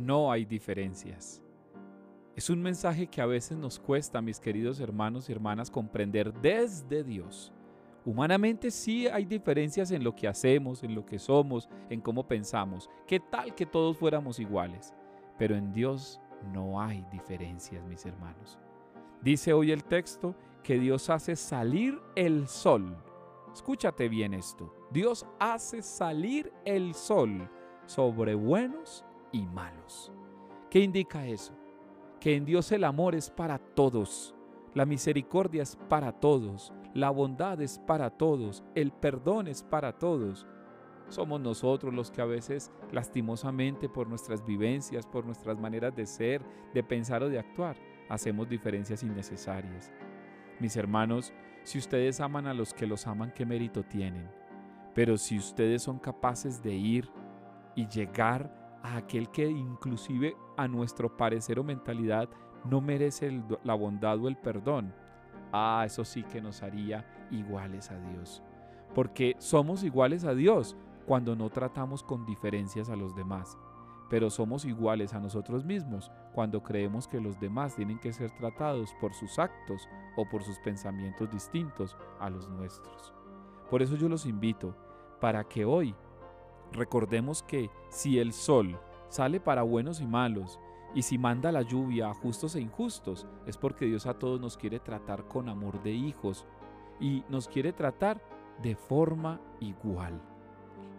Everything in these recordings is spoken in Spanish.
no hay diferencias. Es un mensaje que a veces nos cuesta, mis queridos hermanos y hermanas, comprender desde Dios. Humanamente sí hay diferencias en lo que hacemos, en lo que somos, en cómo pensamos. ¿Qué tal que todos fuéramos iguales? Pero en Dios no hay diferencias, mis hermanos. Dice hoy el texto que Dios hace salir el sol. Escúchate bien esto. Dios hace salir el sol sobre buenos y malos. ¿Qué indica eso? Que en Dios el amor es para todos, la misericordia es para todos, la bondad es para todos, el perdón es para todos. Somos nosotros los que a veces lastimosamente por nuestras vivencias, por nuestras maneras de ser, de pensar o de actuar, hacemos diferencias innecesarias. Mis hermanos, si ustedes aman a los que los aman, ¿qué mérito tienen? Pero si ustedes son capaces de ir y llegar a aquel que inclusive a nuestro parecer o mentalidad no merece la bondad o el perdón, ah, eso sí que nos haría iguales a Dios. Porque somos iguales a Dios cuando no tratamos con diferencias a los demás, pero somos iguales a nosotros mismos cuando creemos que los demás tienen que ser tratados por sus actos o por sus pensamientos distintos a los nuestros. Por eso yo los invito para que hoy recordemos que si el sol sale para buenos y malos, y si manda la lluvia a justos e injustos, es porque Dios a todos nos quiere tratar con amor de hijos y nos quiere tratar de forma igual.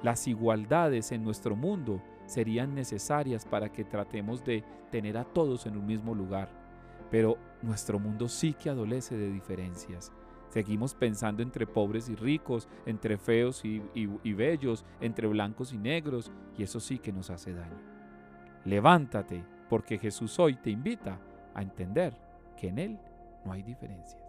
Las igualdades en nuestro mundo serían necesarias para que tratemos de tener a todos en un mismo lugar, pero nuestro mundo sí que adolece de diferencias. Seguimos pensando entre pobres y ricos, entre feos y, bellos, entre blancos y negros, y eso sí que nos hace daño. Levántate porque Jesús hoy te invita a entender que en Él no hay diferencias.